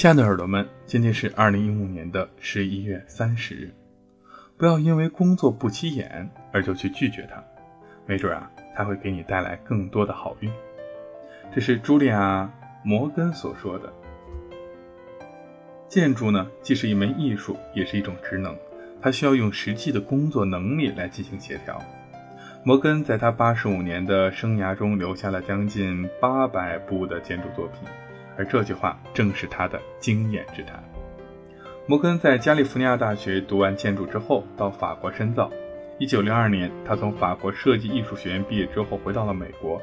亲爱的耳朵们，今天是二零一五年的十一月三十日。不要因为工作不起眼而就去拒绝它，没准啊，它会给你带来更多的好运。这是茱莉亚·摩根所说的。建筑呢，既是一门艺术，也是一种职能，它需要用实际的工作能力来进行协调。摩根在他八十五年的生涯中留下了将近八百部的建筑作品。而这句话正是他的经验之谈。摩根在加利福尼亚大学读完建筑之后，到法国深造。一九零二年，他从法国设计艺术学院毕业之后，回到了美国，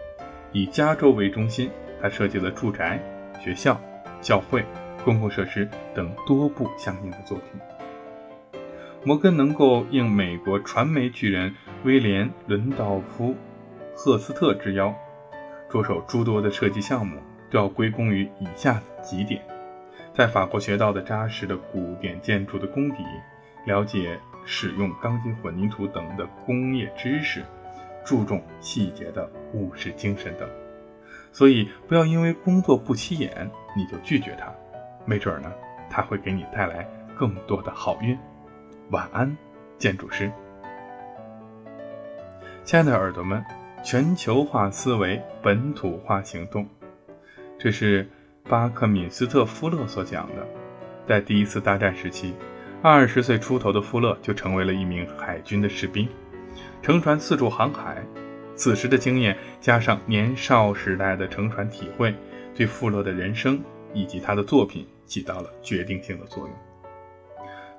以加州为中心，他设计了住宅、学校、教会、公共设施等多部相应的作品。摩根能够应美国传媒巨人威廉·伦道夫·赫斯特之邀，着手诸多的设计项目。都要归功于以下几点：在法国学到的扎实的古典建筑的功底，了解使用钢筋混凝土等的工业知识，注重细节的务实精神等。所以，不要因为工作不起眼你就拒绝它，没准呢，它会给你带来更多的好运。晚安，建筑师。亲爱的耳朵们，全球化思维，本土化行动。这是巴克敏斯特·夫勒所讲的。在第一次大战时期，二十岁出头的夫勒就成为了一名海军的士兵，乘船四处航海。此时的经验加上年少时代的乘船体会，对富勒的人生以及他的作品起到了决定性的作用。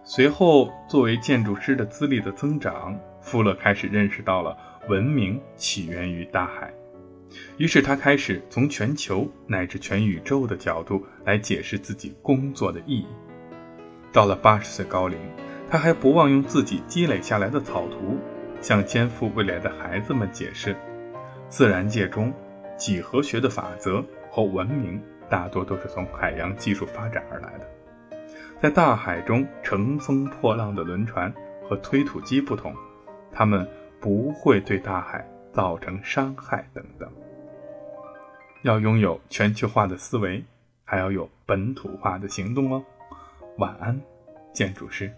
随后，作为建筑师的资历的增长，富勒开始认识到了文明起源于大海。于是他开始从全球乃至全宇宙的角度来解释自己工作的意义。到了八十岁高龄，他还不忘用自己积累下来的草图，向肩负未来的孩子们解释：自然界中几何学的法则和文明大多都是从海洋技术发展而来的。在大海中乘风破浪的轮船和推土机不同，它们不会对大海。造成伤害等等，要拥有全球化的思维，还要有本土化的行动哦。晚安，建筑师。